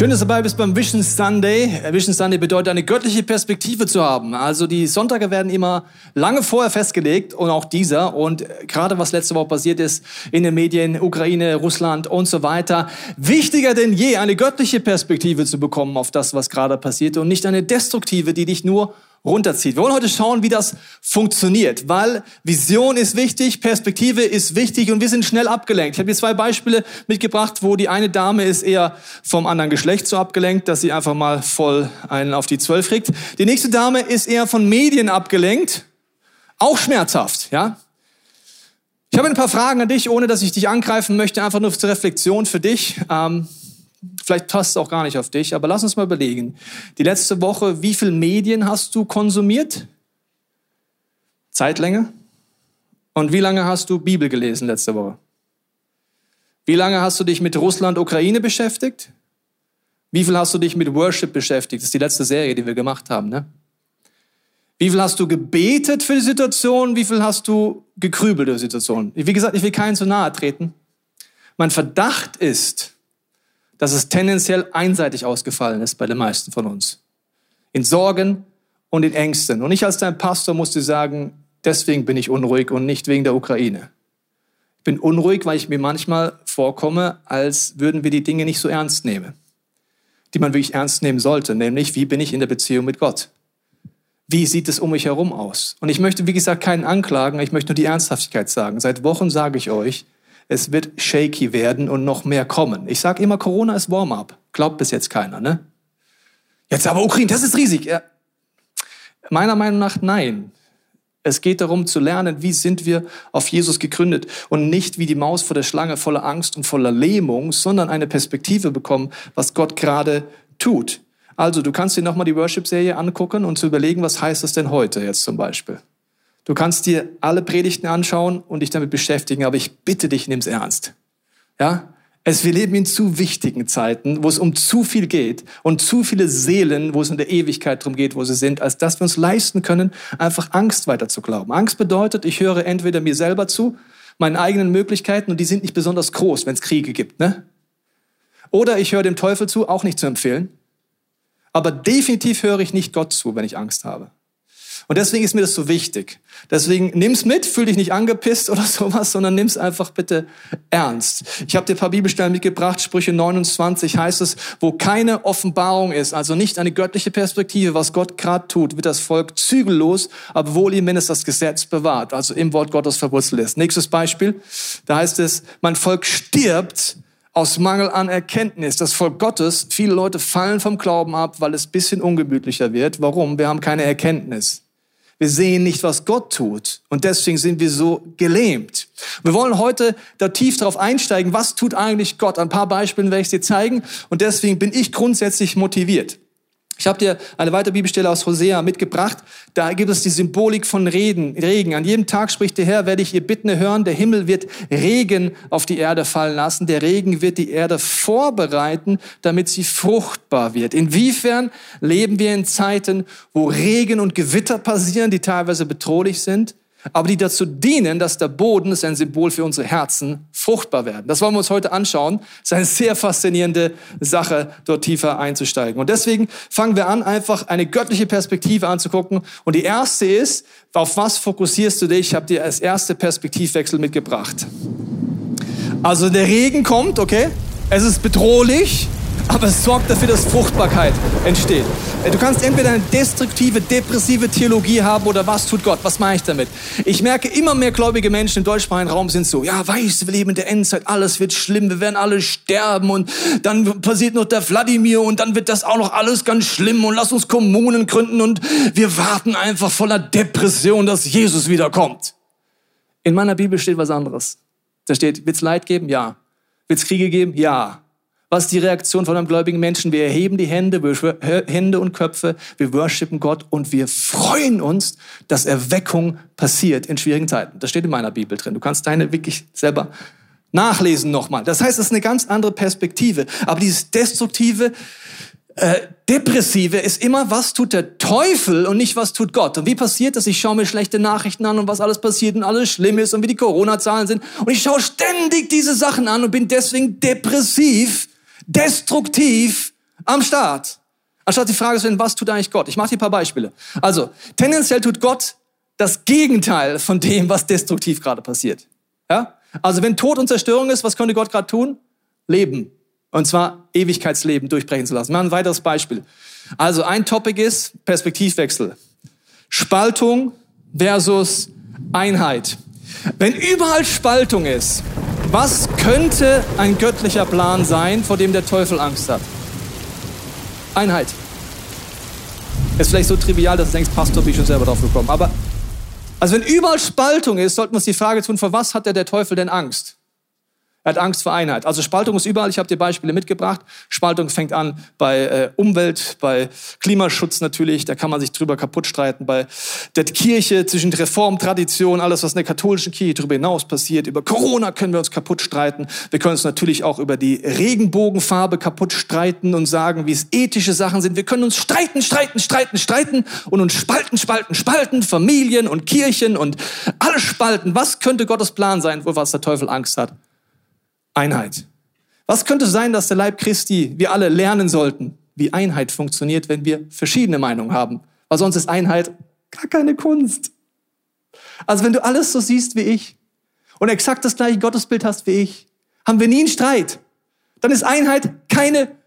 Schön, dass du dabei bist beim Vision Sunday. Vision Sunday bedeutet, eine göttliche Perspektive zu haben. Also die Sonntage werden immer lange vorher festgelegt und auch dieser. Und gerade was letzte Woche passiert ist in den Medien, Ukraine, Russland und so weiter. Wichtiger denn je, eine göttliche Perspektive zu bekommen auf das, was gerade passiert und nicht eine destruktive, die dich nur runterzieht. Wir wollen heute schauen, wie das funktioniert, weil Vision ist wichtig, Perspektive ist wichtig und wir sind schnell abgelenkt. Ich habe hier zwei Beispiele mitgebracht, wo die eine Dame ist eher vom anderen Geschlecht so abgelenkt, dass sie einfach mal voll einen auf die Zwölf kriegt. Die nächste Dame ist eher von Medien abgelenkt, auch schmerzhaft, ja. Ich habe ein paar Fragen an dich, ohne dass ich dich angreifen möchte, einfach nur zur Reflexion für dich. Ähm, Vielleicht passt es auch gar nicht auf dich, aber lass uns mal überlegen. Die letzte Woche, wie viel Medien hast du konsumiert? Zeitlänge? Und wie lange hast du Bibel gelesen letzte Woche? Wie lange hast du dich mit Russland, Ukraine beschäftigt? Wie viel hast du dich mit Worship beschäftigt? Das ist die letzte Serie, die wir gemacht haben, ne? Wie viel hast du gebetet für die Situation? Wie viel hast du gekrübelt für die Situation? Wie gesagt, ich will keinen zu nahe treten. Mein Verdacht ist, dass es tendenziell einseitig ausgefallen ist bei den meisten von uns. In Sorgen und in Ängsten. Und ich als dein Pastor musste sagen, deswegen bin ich unruhig und nicht wegen der Ukraine. Ich bin unruhig, weil ich mir manchmal vorkomme, als würden wir die Dinge nicht so ernst nehmen, die man wirklich ernst nehmen sollte, nämlich wie bin ich in der Beziehung mit Gott? Wie sieht es um mich herum aus? Und ich möchte, wie gesagt, keinen anklagen, ich möchte nur die Ernsthaftigkeit sagen. Seit Wochen sage ich euch, es wird shaky werden und noch mehr kommen. Ich sage immer, Corona ist Warm-up. Glaubt bis jetzt keiner, ne? Jetzt aber Ukraine, das ist riesig. Ja. Meiner Meinung nach nein. Es geht darum zu lernen, wie sind wir auf Jesus gegründet und nicht wie die Maus vor der Schlange voller Angst und voller Lähmung, sondern eine Perspektive bekommen, was Gott gerade tut. Also du kannst dir nochmal die Worship-Serie angucken und zu überlegen, was heißt das denn heute jetzt zum Beispiel. Du kannst dir alle Predigten anschauen und dich damit beschäftigen, aber ich bitte dich, nimm's ernst. Ja? Es, wir leben in zu wichtigen Zeiten, wo es um zu viel geht und zu viele Seelen, wo es in der Ewigkeit darum geht, wo sie sind, als dass wir uns leisten können, einfach Angst weiter zu glauben. Angst bedeutet, ich höre entweder mir selber zu, meinen eigenen Möglichkeiten, und die sind nicht besonders groß, wenn es Kriege gibt. Ne? Oder ich höre dem Teufel zu, auch nicht zu empfehlen. Aber definitiv höre ich nicht Gott zu, wenn ich Angst habe. Und deswegen ist mir das so wichtig. Deswegen nimm's mit, fühl dich nicht angepisst oder sowas, sondern nimm's einfach bitte ernst. Ich habe dir ein paar Bibelstellen mitgebracht. Sprüche 29 heißt es, wo keine Offenbarung ist, also nicht eine göttliche Perspektive, was Gott gerade tut, wird das Volk zügellos, aber wohl ihm, wenn es das Gesetz bewahrt, also im Wort Gottes verwurzelt ist. Nächstes Beispiel, da heißt es, mein Volk stirbt, aus Mangel an Erkenntnis. Das Volk Gottes, viele Leute fallen vom Glauben ab, weil es bisschen ungemütlicher wird. Warum? Wir haben keine Erkenntnis. Wir sehen nicht, was Gott tut. Und deswegen sind wir so gelähmt. Wir wollen heute da tief darauf einsteigen, was tut eigentlich Gott. Ein paar Beispiele werde ich dir zeigen. Und deswegen bin ich grundsätzlich motiviert. Ich habe dir eine weitere Bibelstelle aus Hosea mitgebracht. Da gibt es die Symbolik von Reden, Regen. An jedem Tag spricht der Herr, werde ich ihr Bitten hören. Der Himmel wird Regen auf die Erde fallen lassen. Der Regen wird die Erde vorbereiten, damit sie fruchtbar wird. Inwiefern leben wir in Zeiten, wo Regen und Gewitter passieren, die teilweise bedrohlich sind? Aber die dazu dienen, dass der Boden, das ist ein Symbol für unsere Herzen, fruchtbar werden. Das wollen wir uns heute anschauen. Das ist eine sehr faszinierende Sache, dort tiefer einzusteigen. Und deswegen fangen wir an, einfach eine göttliche Perspektive anzugucken. Und die erste ist, auf was fokussierst du dich? Ich habe dir als erste Perspektivwechsel mitgebracht. Also der Regen kommt, okay? Es ist bedrohlich aber es sorgt dafür, dass Fruchtbarkeit entsteht. Du kannst entweder eine destruktive, depressive Theologie haben oder was tut Gott? Was mache ich damit? Ich merke, immer mehr gläubige Menschen im deutschsprachigen Raum sind so, ja, weißt du, wir leben in der Endzeit, alles wird schlimm, wir werden alle sterben und dann passiert noch der Wladimir und dann wird das auch noch alles ganz schlimm und lass uns Kommunen gründen und wir warten einfach voller Depression, dass Jesus wiederkommt. In meiner Bibel steht was anderes. Da steht, wird's Leid geben? Ja. Wird's Kriege geben? Ja. Was ist die Reaktion von einem gläubigen Menschen? Wir erheben die Hände, wir Hände und Köpfe, wir worshipen Gott und wir freuen uns, dass Erweckung passiert in schwierigen Zeiten. Das steht in meiner Bibel drin. Du kannst deine wirklich selber nachlesen nochmal. Das heißt, es ist eine ganz andere Perspektive. Aber dieses Destruktive, äh, Depressive ist immer, was tut der Teufel und nicht, was tut Gott. Und wie passiert das? Ich schaue mir schlechte Nachrichten an und was alles passiert und alles schlimm ist und wie die Corona-Zahlen sind. Und ich schaue ständig diese Sachen an und bin deswegen depressiv, destruktiv am Start. Anstatt die Frage zu stellen, was tut eigentlich Gott? Ich mache dir ein paar Beispiele. Also, tendenziell tut Gott das Gegenteil von dem, was destruktiv gerade passiert. Ja? Also, wenn Tod und Zerstörung ist, was könnte Gott gerade tun? Leben. Und zwar Ewigkeitsleben durchbrechen zu lassen. Mal ein weiteres Beispiel. Also ein Topic ist Perspektivwechsel. Spaltung versus Einheit. Wenn überall Spaltung ist, was könnte ein göttlicher Plan sein, vor dem der Teufel Angst hat? Einheit. Ist vielleicht so trivial, dass du denkst, Pastor, bin ich schon selber drauf gekommen. Aber, also wenn überall Spaltung ist, sollten wir uns die Frage tun, vor was hat der, der Teufel denn Angst? Er hat Angst vor Einheit. Also Spaltung ist überall. Ich habe dir Beispiele mitgebracht. Spaltung fängt an bei äh, Umwelt, bei Klimaschutz natürlich. Da kann man sich drüber kaputt streiten. Bei der Kirche zwischen Reform, Tradition, alles, was in der katholischen Kirche darüber hinaus passiert. Über Corona können wir uns kaputt streiten. Wir können uns natürlich auch über die Regenbogenfarbe kaputt streiten und sagen, wie es ethische Sachen sind. Wir können uns streiten, streiten, streiten, streiten und uns spalten, spalten, spalten. Familien und Kirchen und alles spalten. Was könnte Gottes Plan sein, wo was der Teufel Angst hat? Einheit. Was könnte sein, dass der Leib Christi, wir alle lernen sollten, wie Einheit funktioniert, wenn wir verschiedene Meinungen haben? Weil sonst ist Einheit gar keine Kunst. Also wenn du alles so siehst wie ich und exakt das gleiche Gottesbild hast wie ich, haben wir nie einen Streit. Dann ist Einheit keine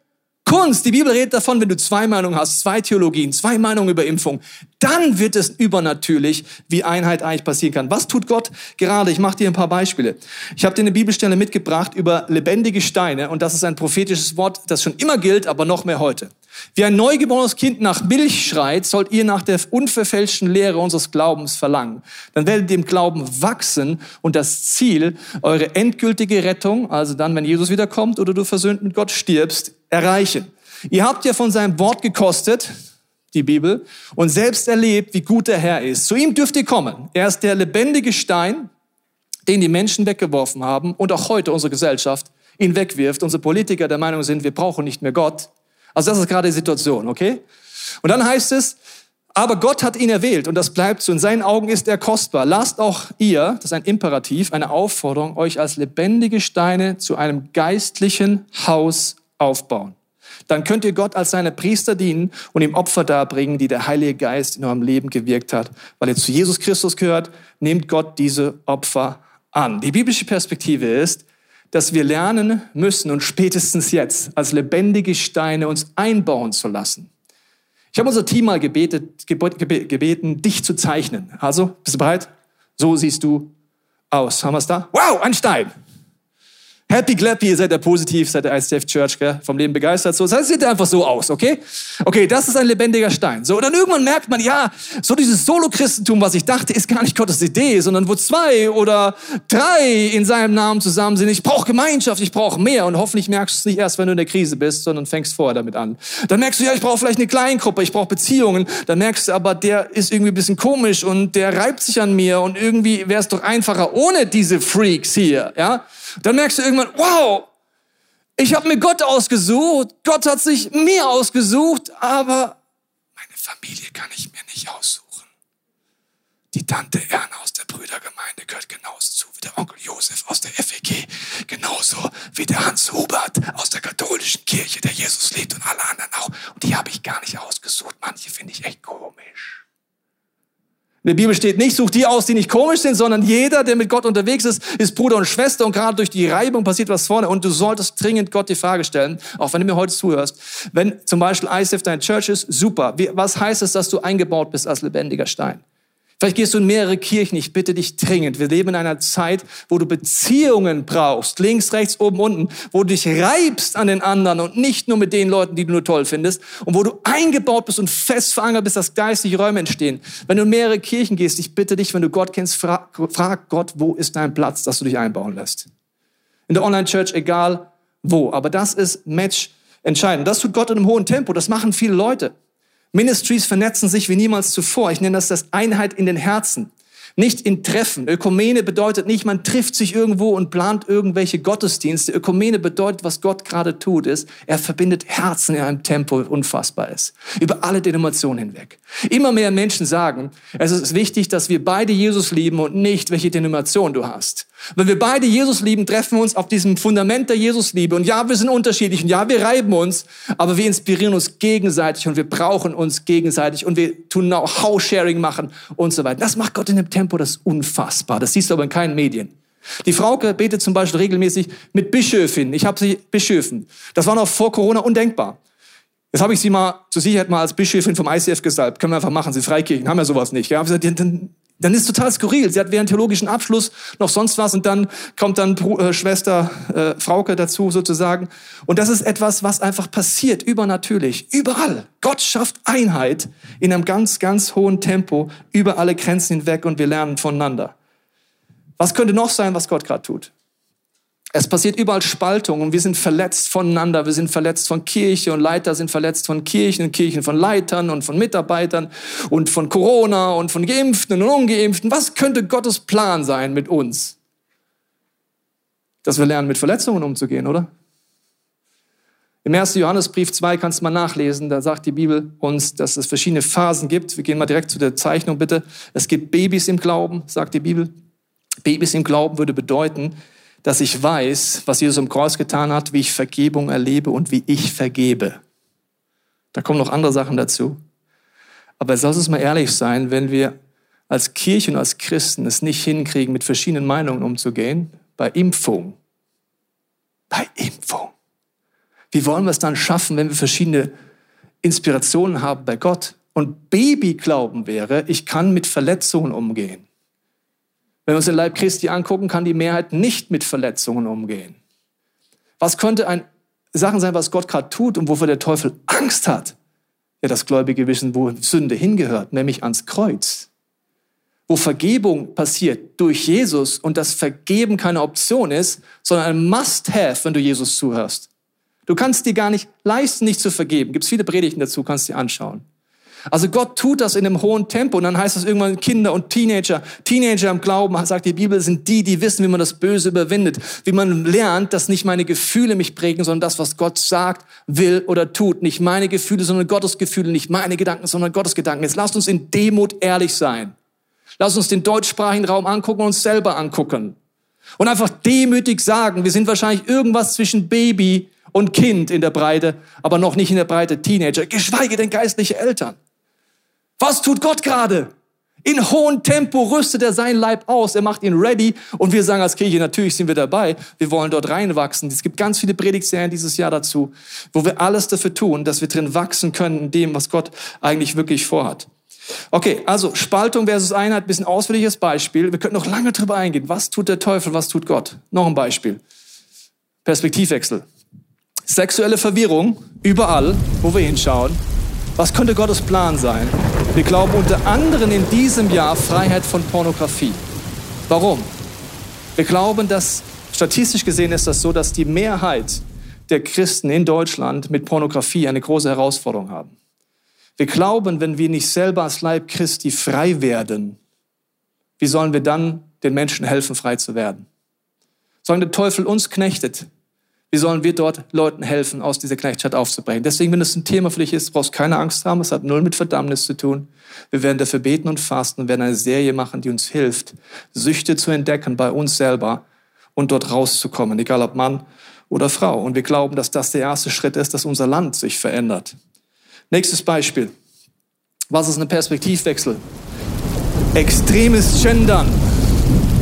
Kunst. Die Bibel redet davon, wenn du zwei Meinungen hast, zwei Theologien, zwei Meinungen über Impfung, dann wird es übernatürlich, wie Einheit eigentlich passieren kann. Was tut Gott gerade? Ich mache dir ein paar Beispiele. Ich habe dir eine Bibelstelle mitgebracht über lebendige Steine und das ist ein prophetisches Wort, das schon immer gilt, aber noch mehr heute. Wie ein neugeborenes Kind nach Milch schreit, sollt ihr nach der unverfälschten Lehre unseres Glaubens verlangen. Dann werdet ihr im Glauben wachsen und das Ziel, eure endgültige Rettung, also dann, wenn Jesus wiederkommt oder du versöhnt mit Gott stirbst, erreichen. Ihr habt ja von seinem Wort gekostet, die Bibel, und selbst erlebt, wie gut der Herr ist. Zu ihm dürft ihr kommen. Er ist der lebendige Stein, den die Menschen weggeworfen haben und auch heute unsere Gesellschaft ihn wegwirft. Unsere Politiker der Meinung sind, wir brauchen nicht mehr Gott. Also das ist gerade die Situation, okay? Und dann heißt es, aber Gott hat ihn erwählt und das bleibt so. In seinen Augen ist er kostbar. Lasst auch ihr, das ist ein Imperativ, eine Aufforderung, euch als lebendige Steine zu einem geistlichen Haus aufbauen. Dann könnt ihr Gott als seine Priester dienen und ihm Opfer darbringen, die der Heilige Geist in eurem Leben gewirkt hat. Weil ihr zu Jesus Christus gehört, nehmt Gott diese Opfer an. Die biblische Perspektive ist, dass wir lernen müssen und spätestens jetzt als lebendige Steine uns einbauen zu lassen. Ich habe unser Team mal gebetet, gebeten, dich zu zeichnen. Also, bist du bereit? So siehst du aus. Haben wir es da? Wow, ein Stein. Happy Clappy, ihr seid ja positiv, seid der ICF Church, gell? vom Leben begeistert. So, das sieht einfach so aus, okay? Okay, das ist ein lebendiger Stein. So, und dann irgendwann merkt man, ja, so dieses Solo-Christentum, was ich dachte, ist gar nicht Gottes Idee, sondern wo zwei oder drei in seinem Namen zusammen sind. Ich brauche Gemeinschaft, ich brauche mehr. Und hoffentlich merkst du es nicht erst, wenn du in der Krise bist, sondern fängst vorher damit an. Dann merkst du, ja, ich brauche vielleicht eine Kleingruppe, ich brauche Beziehungen. Dann merkst du aber, der ist irgendwie ein bisschen komisch und der reibt sich an mir und irgendwie wäre es doch einfacher ohne diese Freaks hier, ja? Dann merkst du irgendwann, wow, ich habe mir Gott ausgesucht, Gott hat sich mir ausgesucht, aber meine Familie kann ich mir nicht aussuchen. Die Tante Erna aus der Brüdergemeinde gehört genauso zu wie der Onkel Josef aus der FEG, genauso wie der Hans Hubert aus der katholischen Kirche, der Jesus liebt und alle anderen auch. Und die habe ich gar nicht ausgesucht. Manche finde ich echt komisch. In der Bibel steht nicht, such die aus, die nicht komisch sind, sondern jeder, der mit Gott unterwegs ist, ist Bruder und Schwester und gerade durch die Reibung passiert was vorne und du solltest dringend Gott die Frage stellen, auch wenn du mir heute zuhörst. Wenn zum Beispiel ICF dein Church ist, super. Was heißt es, dass du eingebaut bist als lebendiger Stein? Vielleicht gehst du in mehrere Kirchen. Ich bitte dich dringend. Wir leben in einer Zeit, wo du Beziehungen brauchst. Links, rechts, oben, unten. Wo du dich reibst an den anderen und nicht nur mit den Leuten, die du nur toll findest. Und wo du eingebaut bist und fest verankert bist, dass geistige Räume entstehen. Wenn du in mehrere Kirchen gehst, ich bitte dich, wenn du Gott kennst, frag, frag Gott, wo ist dein Platz, dass du dich einbauen lässt. In der Online-Church, egal wo. Aber das ist Match entscheidend. Das tut Gott in einem hohen Tempo. Das machen viele Leute. Ministries vernetzen sich wie niemals zuvor. Ich nenne das das Einheit in den Herzen. Nicht in Treffen. Ökumene bedeutet nicht, man trifft sich irgendwo und plant irgendwelche Gottesdienste. Ökumene bedeutet, was Gott gerade tut, ist, er verbindet Herzen in einem Tempo, unfassbar ist. Über alle Denominationen hinweg. Immer mehr Menschen sagen, es ist wichtig, dass wir beide Jesus lieben und nicht, welche Denomination du hast. Wenn wir beide Jesus lieben, treffen wir uns auf diesem Fundament der Jesusliebe. Und ja, wir sind unterschiedlich und ja, wir reiben uns, aber wir inspirieren uns gegenseitig und wir brauchen uns gegenseitig und wir tun Know-how-Sharing machen und so weiter. Das macht Gott in dem Tempo, das ist unfassbar. Das siehst du aber in keinen Medien. Die Frauke betet zum Beispiel regelmäßig mit Bischöfin. Ich habe sie Bischöfen. Das war noch vor Corona undenkbar. Jetzt habe ich sie mal zur Sicherheit mal als Bischöfin vom ICF gesalbt. Können wir einfach machen. Sie Freikirchen haben ja sowas nicht. Ja, gesagt, dann, dann ist total skurril. Sie hat während theologischen Abschluss noch sonst was und dann kommt dann äh, Schwester äh, Frauke dazu sozusagen. Und das ist etwas, was einfach passiert, übernatürlich, überall. Gott schafft Einheit in einem ganz, ganz hohen Tempo über alle Grenzen hinweg und wir lernen voneinander. Was könnte noch sein, was Gott gerade tut? Es passiert überall Spaltung und wir sind verletzt voneinander. Wir sind verletzt von Kirche und Leiter sind verletzt von Kirchen und Kirchen von Leitern und von Mitarbeitern und von Corona und von Geimpften und Ungeimpften. Was könnte Gottes Plan sein mit uns? Dass wir lernen, mit Verletzungen umzugehen, oder? Im 1. Johannesbrief 2 kannst du mal nachlesen, da sagt die Bibel uns, dass es verschiedene Phasen gibt. Wir gehen mal direkt zu der Zeichnung bitte. Es gibt Babys im Glauben, sagt die Bibel. Babys im Glauben würde bedeuten, dass ich weiß, was Jesus am Kreuz getan hat, wie ich Vergebung erlebe und wie ich vergebe. Da kommen noch andere Sachen dazu. Aber lass uns mal ehrlich sein, wenn wir als Kirche und als Christen es nicht hinkriegen, mit verschiedenen Meinungen umzugehen, bei Impfung, bei Impfung. Wie wollen wir es dann schaffen, wenn wir verschiedene Inspirationen haben bei Gott? Und Babyglauben wäre, ich kann mit Verletzungen umgehen. Wenn wir uns den Leib Christi angucken, kann die Mehrheit nicht mit Verletzungen umgehen. Was könnte ein Sachen sein, was Gott gerade tut und wofür der Teufel Angst hat? Ja, das gläubige Wissen, wo Sünde hingehört, nämlich ans Kreuz. Wo Vergebung passiert durch Jesus und das Vergeben keine Option ist, sondern ein Must-Have, wenn du Jesus zuhörst. Du kannst dir gar nicht leisten, nicht zu vergeben. Gibt es viele Predigten dazu, kannst dir anschauen. Also Gott tut das in einem hohen Tempo und dann heißt es irgendwann Kinder und Teenager. Teenager im Glauben, sagt die Bibel, sind die, die wissen, wie man das Böse überwindet. Wie man lernt, dass nicht meine Gefühle mich prägen, sondern das, was Gott sagt, will oder tut. Nicht meine Gefühle, sondern Gottes Gefühle. Nicht meine Gedanken, sondern Gottes Gedanken. Jetzt lasst uns in Demut ehrlich sein. Lasst uns den deutschsprachigen Raum angucken und uns selber angucken. Und einfach demütig sagen, wir sind wahrscheinlich irgendwas zwischen Baby und Kind in der Breite, aber noch nicht in der Breite Teenager, geschweige denn geistliche Eltern. Was tut Gott gerade? In hohem Tempo rüstet er sein Leib aus, er macht ihn ready und wir sagen als Kirche, natürlich sind wir dabei, wir wollen dort reinwachsen. Es gibt ganz viele Predigtserien dieses Jahr dazu, wo wir alles dafür tun, dass wir drin wachsen können in dem, was Gott eigentlich wirklich vorhat. Okay, also Spaltung versus Einheit, bisschen ausführliches Beispiel. Wir könnten noch lange drüber eingehen. Was tut der Teufel, was tut Gott? Noch ein Beispiel. Perspektivwechsel. Sexuelle Verwirrung, überall, wo wir hinschauen. Was könnte Gottes Plan sein? Wir glauben unter anderem in diesem Jahr Freiheit von Pornografie. Warum? Wir glauben, dass statistisch gesehen ist das so, dass die Mehrheit der Christen in Deutschland mit Pornografie eine große Herausforderung haben. Wir glauben, wenn wir nicht selber als Leib Christi frei werden, wie sollen wir dann den Menschen helfen, frei zu werden? Solange der Teufel uns knechtet, wie sollen wir dort Leuten helfen, aus dieser Knechtschaft aufzubrechen? Deswegen, wenn es ein Thema für dich ist, brauchst du keine Angst haben. Es hat null mit Verdammnis zu tun. Wir werden dafür beten und fasten und werden eine Serie machen, die uns hilft, Süchte zu entdecken bei uns selber und dort rauszukommen, egal ob Mann oder Frau. Und wir glauben, dass das der erste Schritt ist, dass unser Land sich verändert. Nächstes Beispiel. Was ist ein Perspektivwechsel? Extremes Gendern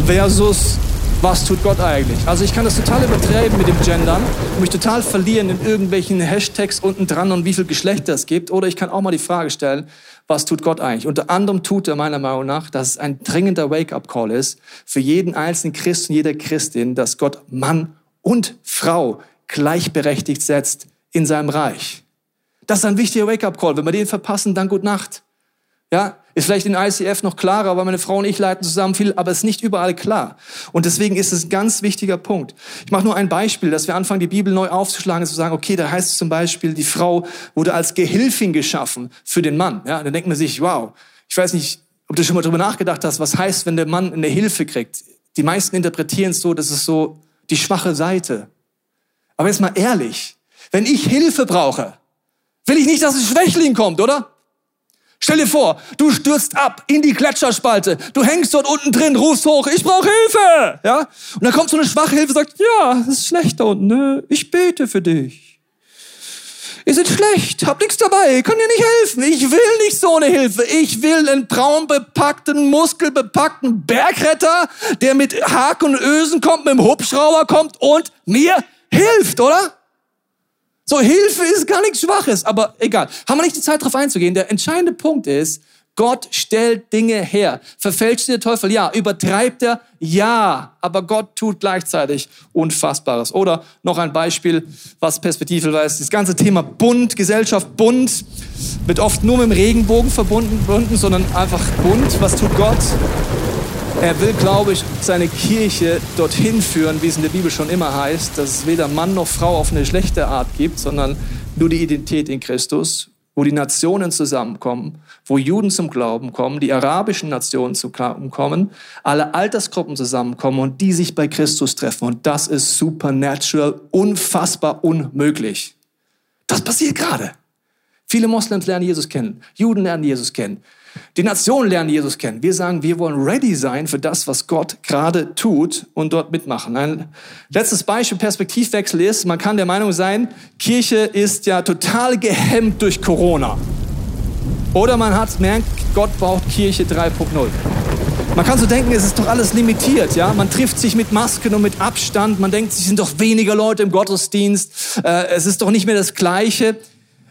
versus was tut Gott eigentlich? Also ich kann das total übertreiben mit dem Gendern und mich total verlieren in irgendwelchen Hashtags unten dran und wie viel Geschlechter es gibt. Oder ich kann auch mal die Frage stellen, was tut Gott eigentlich? Unter anderem tut er meiner Meinung nach, dass es ein dringender Wake-up-Call ist für jeden einzelnen Christen, jede Christin, dass Gott Mann und Frau gleichberechtigt setzt in seinem Reich. Das ist ein wichtiger Wake-up-Call. Wenn wir den verpassen, dann gut Nacht. Ja, ist vielleicht in ICF noch klarer, weil meine Frau und ich leiten zusammen viel, aber es ist nicht überall klar. Und deswegen ist es ein ganz wichtiger Punkt. Ich mache nur ein Beispiel, dass wir anfangen, die Bibel neu aufzuschlagen und zu sagen, okay, da heißt es zum Beispiel, die Frau wurde als Gehilfin geschaffen für den Mann. Ja, dann denkt man sich, wow, ich weiß nicht, Ob du schon mal drüber nachgedacht hast, was heißt, wenn der Mann eine Hilfe kriegt? Die meisten interpretieren es so, das ist so die schwache Seite. Aber jetzt mal ehrlich, wenn ich Hilfe brauche, will ich nicht, dass ein Schwächling kommt, oder? Stell dir vor, du stürzt ab in die Gletscherspalte, du hängst dort unten drin, rufst hoch, ich brauche Hilfe, ja? Und dann kommt so eine schwache Hilfe, sagt, ja, es ist schlecht da unten, ne? ich bete für dich. Ihr seid schlecht, habt nichts dabei, kann dir nicht helfen. Ich will nicht so eine Hilfe. Ich will einen braunbepackten, muskelbepackten Bergretter, der mit Haken und Ösen kommt, mit dem Hubschrauber kommt und mir hilft, oder? So, Hilfe ist gar nichts Schwaches, aber egal. Haben wir nicht die Zeit, darauf einzugehen. Der entscheidende Punkt ist, Gott stellt Dinge her. Verfälscht der Teufel? Ja. Übertreibt er? Ja. Aber Gott tut gleichzeitig Unfassbares. Oder noch ein Beispiel, was Perspektive weiß. Das ganze Thema Bund, Gesellschaft, Bund wird oft nur mit dem Regenbogen verbunden, sondern einfach bunt. Was tut Gott? Er will, glaube ich, seine Kirche dorthin führen, wie es in der Bibel schon immer heißt, dass es weder Mann noch Frau auf eine schlechte Art gibt, sondern nur die Identität in Christus, wo die Nationen zusammenkommen, wo Juden zum Glauben kommen, die arabischen Nationen zum Glauben kommen, alle Altersgruppen zusammenkommen und die sich bei Christus treffen. Und das ist supernatural, unfassbar unmöglich. Das passiert gerade. Viele Moslems lernen Jesus kennen, Juden lernen Jesus kennen. Die Nationen lernen Jesus kennen. Wir sagen, wir wollen ready sein für das, was Gott gerade tut und dort mitmachen. Ein letztes Beispiel, Perspektivwechsel ist, man kann der Meinung sein, Kirche ist ja total gehemmt durch Corona. Oder man hat merkt, Gott braucht Kirche 3.0. Man kann so denken, es ist doch alles limitiert, ja. Man trifft sich mit Masken und mit Abstand. Man denkt, es sind doch weniger Leute im Gottesdienst. Äh, es ist doch nicht mehr das Gleiche.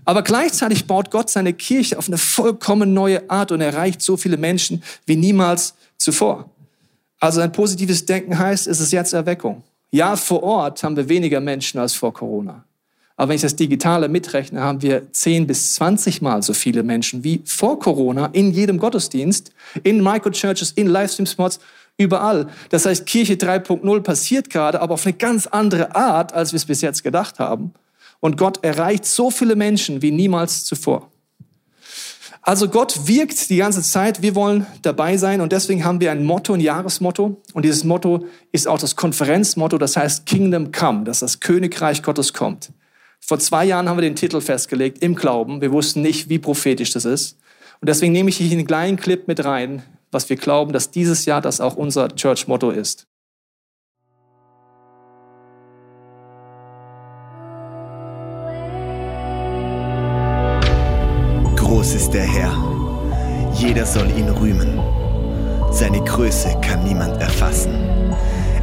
Aber gleichzeitig baut Gott seine Kirche auf eine vollkommen neue Art und erreicht so viele Menschen wie niemals zuvor. Also ein positives Denken heißt, es ist jetzt Erweckung. Ja, vor Ort haben wir weniger Menschen als vor Corona. Aber wenn ich das Digitale mitrechne, haben wir 10 bis 20 Mal so viele Menschen wie vor Corona in jedem Gottesdienst, in Microchurches, in Livestream-Spots, überall. Das heißt, Kirche 3.0 passiert gerade, aber auf eine ganz andere Art, als wir es bis jetzt gedacht haben. Und Gott erreicht so viele Menschen wie niemals zuvor. Also Gott wirkt die ganze Zeit. Wir wollen dabei sein und deswegen haben wir ein Motto, ein Jahresmotto. Und dieses Motto ist auch das Konferenzmotto, das heißt Kingdom Come, dass das Königreich Gottes kommt. Vor zwei Jahren haben wir den Titel festgelegt im Glauben. Wir wussten nicht, wie prophetisch das ist. Und deswegen nehme ich hier einen kleinen Clip mit rein, was wir glauben, dass dieses Jahr das auch unser Church-Motto ist. Groß ist der Herr, jeder soll ihn rühmen. Seine Größe kann niemand erfassen.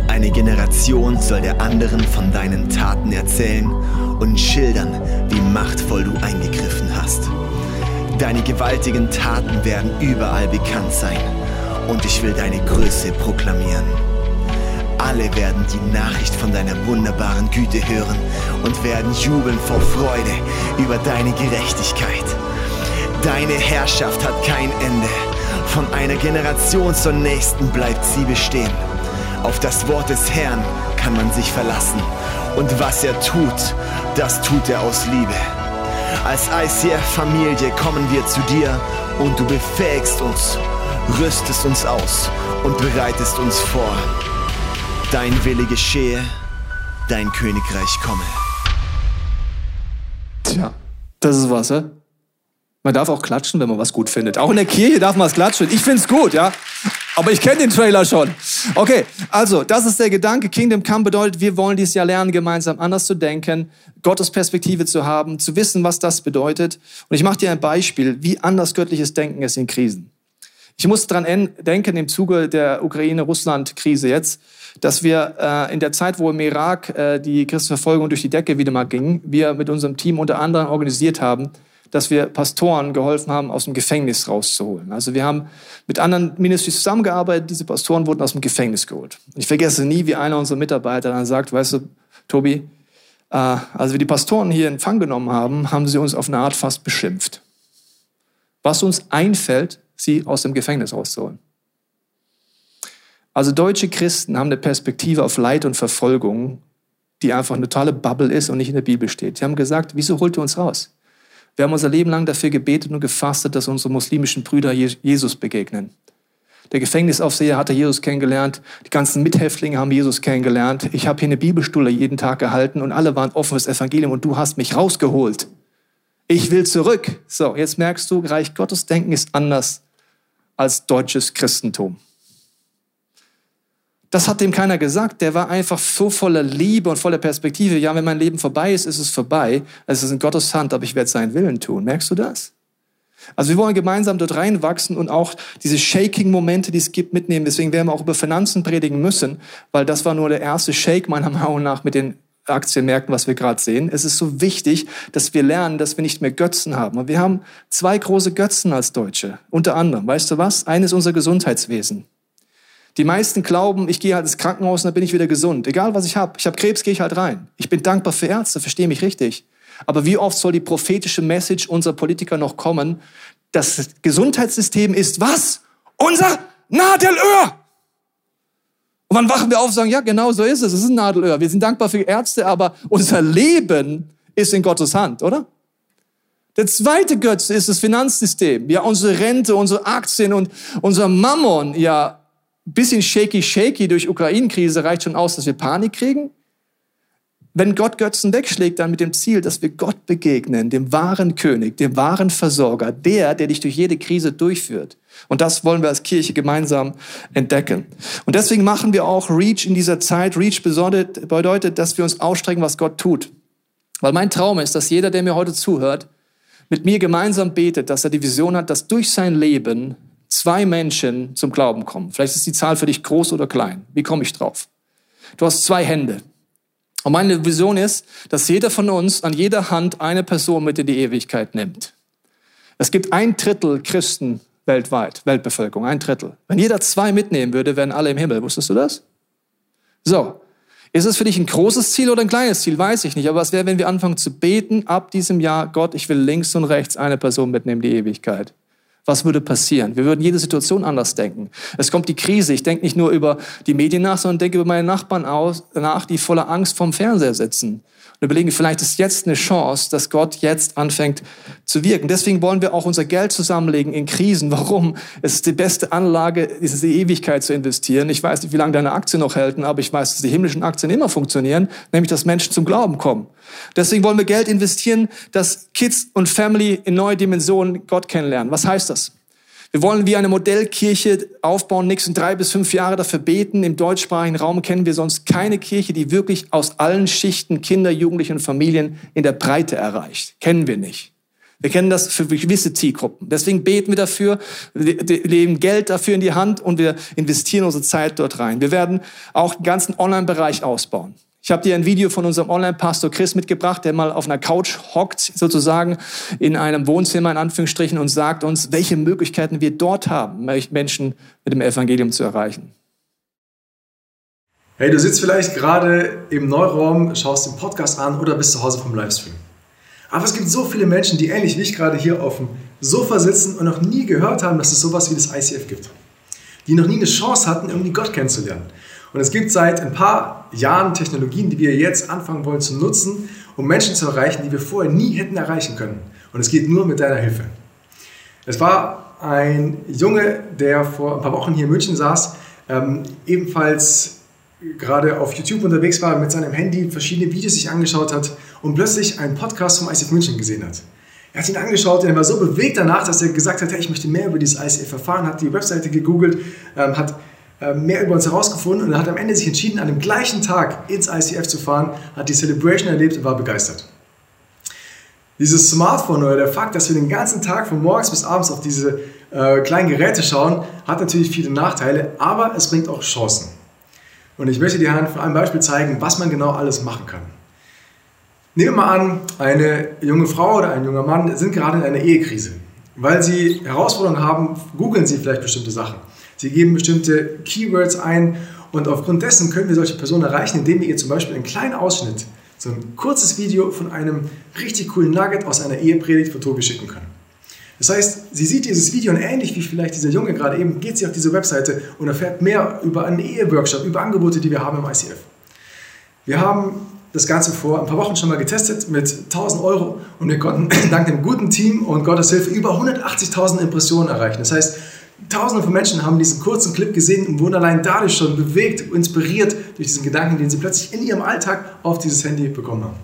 Eine Generation soll der anderen von deinen Taten erzählen und schildern, wie machtvoll du eingegriffen hast. Deine gewaltigen Taten werden überall bekannt sein und ich will deine Größe proklamieren. Alle werden die Nachricht von deiner wunderbaren Güte hören und werden jubeln vor Freude über deine Gerechtigkeit. Deine Herrschaft hat kein Ende. Von einer Generation zur nächsten bleibt sie bestehen. Auf das Wort des Herrn kann man sich verlassen. Und was er tut, das tut er aus Liebe. Als ICF-Familie kommen wir zu dir und du befähigst uns, rüstest uns aus und bereitest uns vor. Dein Wille geschehe, dein Königreich komme. Tja, das ist was, ja? Man darf auch klatschen, wenn man was gut findet. Auch in der Kirche darf man es klatschen. Ich finde es gut, ja. Aber ich kenne den Trailer schon. Okay, also das ist der Gedanke. Kingdom Come bedeutet, wir wollen dieses Jahr lernen, gemeinsam anders zu denken, Gottes Perspektive zu haben, zu wissen, was das bedeutet. Und ich mache dir ein Beispiel, wie anders göttliches Denken ist in Krisen. Ich muss daran denken, im Zuge der Ukraine-Russland-Krise jetzt, dass wir äh, in der Zeit, wo im Irak äh, die Christenverfolgung durch die Decke wieder mal ging, wir mit unserem Team unter anderem organisiert haben, dass wir Pastoren geholfen haben, aus dem Gefängnis rauszuholen. Also wir haben mit anderen Ministries zusammengearbeitet, diese Pastoren wurden aus dem Gefängnis geholt. Ich vergesse nie, wie einer unserer Mitarbeiter dann sagt, weißt du, Tobi, äh, als wir die Pastoren hier in Empfang genommen haben, haben sie uns auf eine Art fast beschimpft. Was uns einfällt, sie aus dem Gefängnis rauszuholen. Also deutsche Christen haben eine Perspektive auf Leid und Verfolgung, die einfach eine totale Bubble ist und nicht in der Bibel steht. Sie haben gesagt, wieso holt ihr uns raus? Wir haben unser Leben lang dafür gebetet und gefastet, dass unsere muslimischen Brüder Jesus begegnen. Der Gefängnisaufseher hatte Jesus kennengelernt. Die ganzen Mithäftlinge haben Jesus kennengelernt. Ich habe hier eine Bibelstunde jeden Tag gehalten und alle waren offen fürs Evangelium und du hast mich rausgeholt. Ich will zurück. So, jetzt merkst du, Reich Gottes Denken ist anders als deutsches Christentum. Das hat dem keiner gesagt. Der war einfach so voller Liebe und voller Perspektive. Ja, wenn mein Leben vorbei ist, ist es vorbei. Es ist in Gottes Hand, aber ich werde seinen Willen tun. Merkst du das? Also wir wollen gemeinsam dort reinwachsen und auch diese Shaking-Momente, die es gibt, mitnehmen. Deswegen werden wir auch über Finanzen predigen müssen, weil das war nur der erste Shake meiner Meinung nach mit den Aktienmärkten, was wir gerade sehen. Es ist so wichtig, dass wir lernen, dass wir nicht mehr Götzen haben. Und wir haben zwei große Götzen als Deutsche. Unter anderem, weißt du was? Eines unser Gesundheitswesen. Die meisten glauben, ich gehe halt ins Krankenhaus und dann bin ich wieder gesund. Egal was ich habe. Ich habe Krebs, gehe ich halt rein. Ich bin dankbar für Ärzte, verstehe mich richtig. Aber wie oft soll die prophetische Message unserer Politiker noch kommen? Das Gesundheitssystem ist was? Unser Nadelöhr! Und wann wachen wir auf und sagen, ja, genau so ist es. Es ist ein Nadelöhr. Wir sind dankbar für Ärzte, aber unser Leben ist in Gottes Hand, oder? Der zweite Götze ist das Finanzsystem. Ja, unsere Rente, unsere Aktien und unser Mammon, ja, bisschen shaky shaky durch Ukraine-Krise reicht schon aus, dass wir Panik kriegen. Wenn Gott Götzen wegschlägt, dann mit dem Ziel, dass wir Gott begegnen, dem wahren König, dem wahren Versorger, der, der dich durch jede Krise durchführt. Und das wollen wir als Kirche gemeinsam entdecken. Und deswegen machen wir auch Reach in dieser Zeit. Reach bedeutet, dass wir uns ausstrecken, was Gott tut. Weil mein Traum ist, dass jeder, der mir heute zuhört, mit mir gemeinsam betet, dass er die Vision hat, dass durch sein Leben zwei Menschen zum Glauben kommen. Vielleicht ist die Zahl für dich groß oder klein. Wie komme ich drauf? Du hast zwei Hände. Und meine Vision ist, dass jeder von uns an jeder Hand eine Person mit in die Ewigkeit nimmt. Es gibt ein Drittel Christen weltweit, Weltbevölkerung, ein Drittel. Wenn jeder zwei mitnehmen würde, wären alle im Himmel. Wusstest du das? So. Ist es für dich ein großes Ziel oder ein kleines Ziel? Weiß ich nicht. Aber was wäre, wenn wir anfangen zu beten ab diesem Jahr, Gott, ich will links und rechts eine Person mitnehmen, die Ewigkeit? Was würde passieren? Wir würden jede Situation anders denken. Es kommt die Krise. Ich denke nicht nur über die Medien nach, sondern denke über meine Nachbarn aus, nach, die voller Angst vorm Fernseher sitzen und überlegen, vielleicht ist jetzt eine Chance, dass Gott jetzt anfängt zu wirken. Deswegen wollen wir auch unser Geld zusammenlegen in Krisen. Warum? Es ist die beste Anlage, ist die Ewigkeit zu investieren. Ich weiß nicht, wie lange deine Aktien noch halten, aber ich weiß, dass die himmlischen Aktien immer funktionieren, nämlich dass Menschen zum Glauben kommen. Deswegen wollen wir Geld investieren, dass Kids und Family in neue Dimensionen Gott kennenlernen. Was heißt das? Wir wollen wie eine Modellkirche aufbauen, nächsten drei bis fünf Jahre dafür beten. Im deutschsprachigen Raum kennen wir sonst keine Kirche, die wirklich aus allen Schichten Kinder, Jugendliche und Familien in der Breite erreicht. Kennen wir nicht. Wir kennen das für gewisse Zielgruppen. Deswegen beten wir dafür, legen Geld dafür in die Hand und wir investieren unsere Zeit dort rein. Wir werden auch den ganzen Online-Bereich ausbauen. Ich habe dir ein Video von unserem Online-Pastor Chris mitgebracht, der mal auf einer Couch hockt, sozusagen in einem Wohnzimmer in Anführungsstrichen und sagt uns, welche Möglichkeiten wir dort haben, Menschen mit dem Evangelium zu erreichen. Hey, du sitzt vielleicht gerade im Neuraum, schaust den Podcast an oder bist zu Hause vom Livestream. Aber es gibt so viele Menschen, die ähnlich wie ich gerade hier auf dem Sofa sitzen und noch nie gehört haben, dass es sowas wie das ICF gibt. Die noch nie eine Chance hatten, irgendwie Gott kennenzulernen. Und es gibt seit ein paar Jahren Technologien, die wir jetzt anfangen wollen zu nutzen, um Menschen zu erreichen, die wir vorher nie hätten erreichen können. Und es geht nur mit deiner Hilfe. Es war ein Junge, der vor ein paar Wochen hier in München saß, ähm, ebenfalls gerade auf YouTube unterwegs war, mit seinem Handy verschiedene Videos sich angeschaut hat und plötzlich einen Podcast vom ICF München gesehen hat. Er hat ihn angeschaut und er war so bewegt danach, dass er gesagt hat, hey, ich möchte mehr über dieses ICF erfahren, hat die Webseite gegoogelt, ähm, hat mehr über uns herausgefunden und hat am Ende sich entschieden, an dem gleichen Tag ins ICF zu fahren, hat die Celebration erlebt und war begeistert. Dieses Smartphone oder der Fakt, dass wir den ganzen Tag von morgens bis abends auf diese äh, kleinen Geräte schauen, hat natürlich viele Nachteile, aber es bringt auch Chancen. Und ich möchte dir von einem Beispiel zeigen, was man genau alles machen kann. Nehmen wir mal an, eine junge Frau oder ein junger Mann sind gerade in einer Ehekrise. Weil sie Herausforderungen haben, googeln sie vielleicht bestimmte Sachen. Sie geben bestimmte Keywords ein und aufgrund dessen können wir solche Personen erreichen, indem wir ihr zum Beispiel einen kleinen Ausschnitt, so ein kurzes Video von einem richtig coolen Nugget aus einer Ehepredigt von Tobi schicken können. Das heißt, sie sieht dieses Video und ähnlich wie vielleicht dieser Junge gerade eben, geht sie auf diese Webseite und erfährt mehr über einen Eheworkshop, über Angebote, die wir haben im ICF. Wir haben das Ganze vor ein paar Wochen schon mal getestet mit 1000 Euro und wir konnten dank dem guten Team und Gottes Hilfe über 180.000 Impressionen erreichen. Das heißt, Tausende von Menschen haben diesen kurzen Clip gesehen und wurden allein dadurch schon bewegt, inspiriert durch diesen Gedanken, den sie plötzlich in ihrem Alltag auf dieses Handy bekommen haben.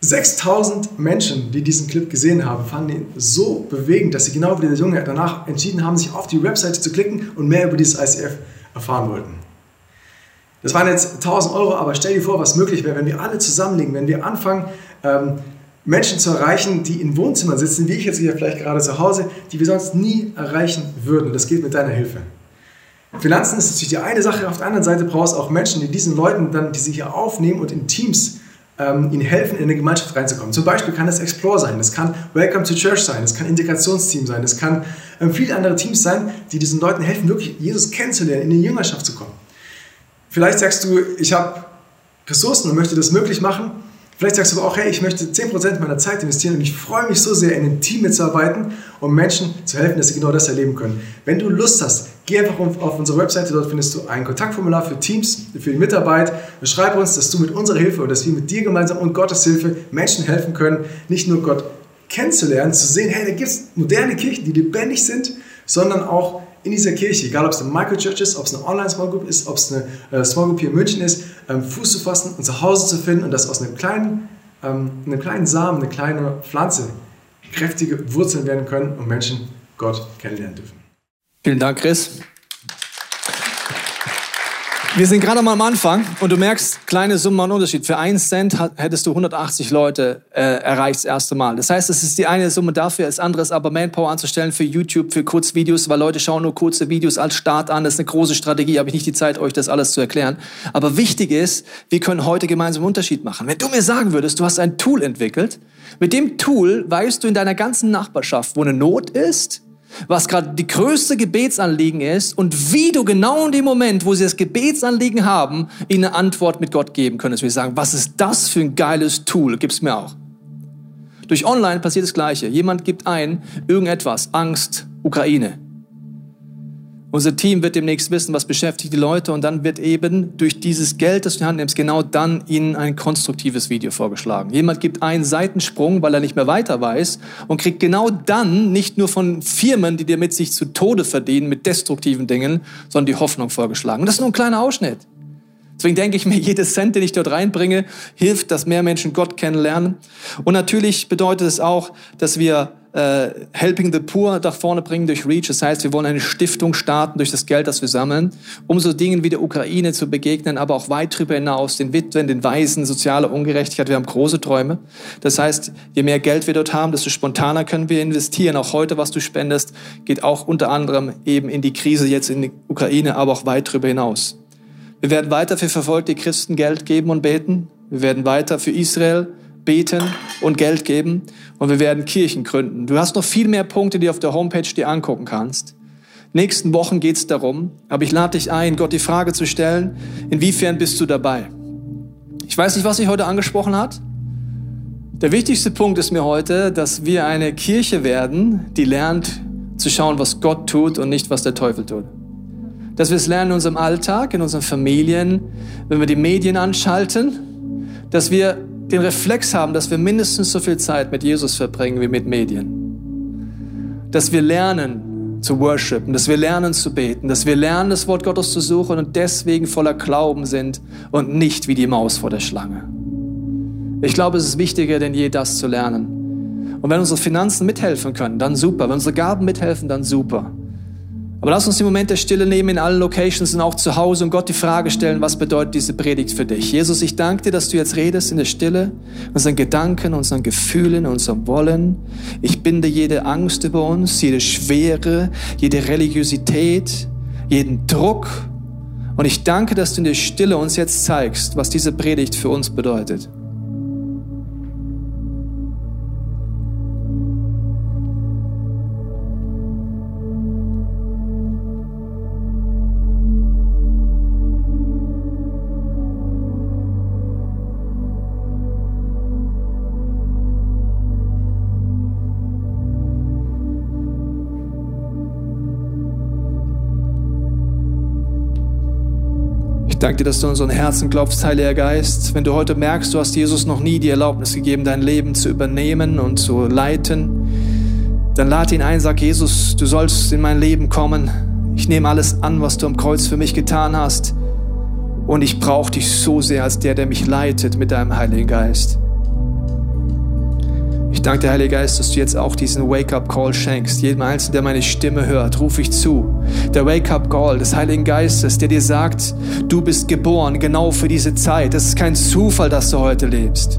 6000 Menschen, die diesen Clip gesehen haben, fanden ihn so bewegend, dass sie genau wie der Junge danach entschieden haben, sich auf die Webseite zu klicken und mehr über dieses ICF erfahren wollten. Das waren jetzt 1000 Euro, aber stell dir vor, was möglich wäre, wenn wir alle zusammenlegen, wenn wir anfangen, ähm, Menschen zu erreichen, die in Wohnzimmern sitzen, wie ich jetzt hier vielleicht gerade zu Hause, die wir sonst nie erreichen würden. Und das geht mit deiner Hilfe. Finanzen ist natürlich die eine Sache. Auf der anderen Seite brauchst du auch Menschen, die diesen Leuten dann, die sie hier aufnehmen und in Teams ähm, ihnen helfen, in eine Gemeinschaft reinzukommen. Zum Beispiel kann das Explore sein, das kann Welcome to Church sein, das kann Integrationsteam sein, das kann ähm, viele andere Teams sein, die diesen Leuten helfen, wirklich Jesus kennenzulernen, in die Jüngerschaft zu kommen. Vielleicht sagst du, ich habe Ressourcen und möchte das möglich machen. Vielleicht sagst du aber auch, hey, ich möchte 10% meiner Zeit investieren und ich freue mich so sehr, in einem Team mitzuarbeiten, um Menschen zu helfen, dass sie genau das erleben können. Wenn du Lust hast, geh einfach auf unsere Webseite, dort findest du ein Kontaktformular für Teams, für die Mitarbeit. Beschreib uns, dass du mit unserer Hilfe oder dass wir mit dir gemeinsam und Gottes Hilfe Menschen helfen können, nicht nur Gott kennenzulernen, zu sehen, hey, da gibt es moderne Kirchen, die lebendig sind, sondern auch in dieser Kirche, egal ob es eine Microchurch ist, ob es eine Online-Small Group ist, ob es eine äh, Small Group hier in München ist, Fuß zu fassen und zu Hause zu finden und dass aus einem kleinen, ähm, einem kleinen Samen, eine kleine Pflanze kräftige Wurzeln werden können und Menschen Gott kennenlernen dürfen. Vielen Dank, Chris. Wir sind gerade mal am Anfang und du merkst, kleine Summen machen Unterschied. Für einen Cent hättest du 180 Leute äh, erreicht das erste Mal. Das heißt, es ist die eine Summe dafür, das andere ist aber Manpower anzustellen für YouTube, für Kurzvideos, weil Leute schauen nur kurze Videos als Start an. Das ist eine große Strategie, habe ich nicht die Zeit, euch das alles zu erklären. Aber wichtig ist, wir können heute gemeinsam einen Unterschied machen. Wenn du mir sagen würdest, du hast ein Tool entwickelt, mit dem Tool weißt du in deiner ganzen Nachbarschaft, wo eine Not ist, was gerade die größte Gebetsanliegen ist und wie du genau in dem Moment, wo sie das Gebetsanliegen haben, ihnen eine Antwort mit Gott geben könntest. Wir sagen, was ist das für ein geiles Tool? Gib's mir auch. Durch Online passiert das Gleiche. Jemand gibt ein, irgendetwas, Angst, Ukraine. Unser Team wird demnächst wissen, was beschäftigt die Leute und dann wird eben durch dieses Geld, das du in die Hand nimmst, genau dann ihnen ein konstruktives Video vorgeschlagen. Jemand gibt einen Seitensprung, weil er nicht mehr weiter weiß und kriegt genau dann nicht nur von Firmen, die dir mit sich zu Tode verdienen, mit destruktiven Dingen, sondern die Hoffnung vorgeschlagen. Und das ist nur ein kleiner Ausschnitt. Deswegen denke ich mir, jedes Cent, den ich dort reinbringe, hilft, dass mehr Menschen Gott kennenlernen. Und natürlich bedeutet es auch, dass wir äh, Helping the Poor nach vorne bringen durch Reach. Das heißt, wir wollen eine Stiftung starten durch das Geld, das wir sammeln, um so Dingen wie der Ukraine zu begegnen, aber auch weit darüber hinaus, den Witwen, den Waisen, soziale Ungerechtigkeit. Wir haben große Träume. Das heißt, je mehr Geld wir dort haben, desto spontaner können wir investieren. Auch heute, was du spendest, geht auch unter anderem eben in die Krise jetzt in die Ukraine, aber auch weit darüber hinaus. Wir werden weiter für verfolgte Christen Geld geben und beten. Wir werden weiter für Israel beten und Geld geben und wir werden Kirchen gründen. Du hast noch viel mehr Punkte, die du auf der Homepage dir angucken kannst. Nächsten Wochen geht es darum, aber ich lade dich ein, Gott die Frage zu stellen, inwiefern bist du dabei? Ich weiß nicht, was sich heute angesprochen hat. Der wichtigste Punkt ist mir heute, dass wir eine Kirche werden, die lernt zu schauen, was Gott tut und nicht, was der Teufel tut. Dass wir es lernen in unserem Alltag, in unseren Familien, wenn wir die Medien anschalten, dass wir den Reflex haben, dass wir mindestens so viel Zeit mit Jesus verbringen wie mit Medien. Dass wir lernen zu worshipen, dass wir lernen zu beten, dass wir lernen, das Wort Gottes zu suchen und deswegen voller Glauben sind und nicht wie die Maus vor der Schlange. Ich glaube, es ist wichtiger denn je, das zu lernen. Und wenn unsere Finanzen mithelfen können, dann super. Wenn unsere Gaben mithelfen, dann super. Aber lass uns den Moment der Stille nehmen in allen Locations und auch zu Hause und Gott die Frage stellen, was bedeutet diese Predigt für dich? Jesus, ich danke dir, dass du jetzt redest in der Stille, unseren Gedanken, unseren Gefühlen, unserem Wollen. Ich binde jede Angst über uns, jede Schwere, jede Religiosität, jeden Druck. Und ich danke, dass du in der Stille uns jetzt zeigst, was diese Predigt für uns bedeutet. Danke dir, dass du in unseren Herzen klopfst, Heiliger Geist. Wenn du heute merkst, du hast Jesus noch nie die Erlaubnis gegeben, dein Leben zu übernehmen und zu leiten, dann lade ihn ein, sag Jesus, du sollst in mein Leben kommen. Ich nehme alles an, was du am Kreuz für mich getan hast. Und ich brauche dich so sehr als der, der mich leitet mit deinem Heiligen Geist. Ich danke dir, Heiliger Geist, dass du jetzt auch diesen Wake-up-Call schenkst. Jedem Einzelnen, der meine Stimme hört, rufe ich zu. Der Wake-up-Call des Heiligen Geistes, der dir sagt, du bist geboren genau für diese Zeit. Das ist kein Zufall, dass du heute lebst.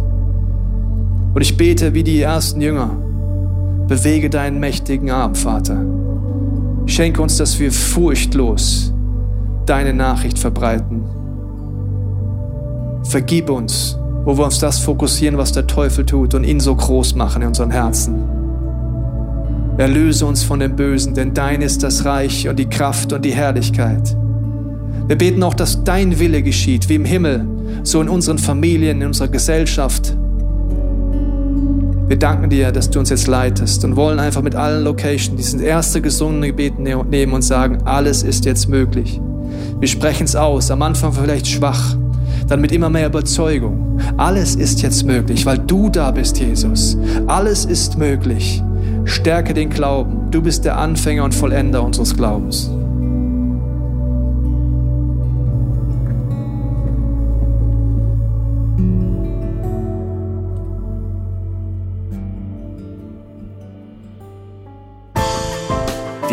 Und ich bete wie die ersten Jünger. Bewege deinen mächtigen Arm, Vater. Schenke uns, dass wir furchtlos deine Nachricht verbreiten. Vergib uns, wo wir uns das fokussieren, was der Teufel tut und ihn so groß machen in unseren Herzen. Erlöse uns von dem Bösen, denn dein ist das Reich und die Kraft und die Herrlichkeit. Wir beten auch, dass dein Wille geschieht, wie im Himmel, so in unseren Familien, in unserer Gesellschaft, wir danken dir, dass du uns jetzt leitest und wollen einfach mit allen Locations dieses erste gesungene Gebet ne-, nehmen und sagen, alles ist jetzt möglich. Wir sprechen es aus, am Anfang vielleicht schwach, dann mit immer mehr Überzeugung. Alles ist jetzt möglich, weil du da bist, Jesus. Alles ist möglich. Stärke den Glauben. Du bist der Anfänger und Vollender unseres Glaubens.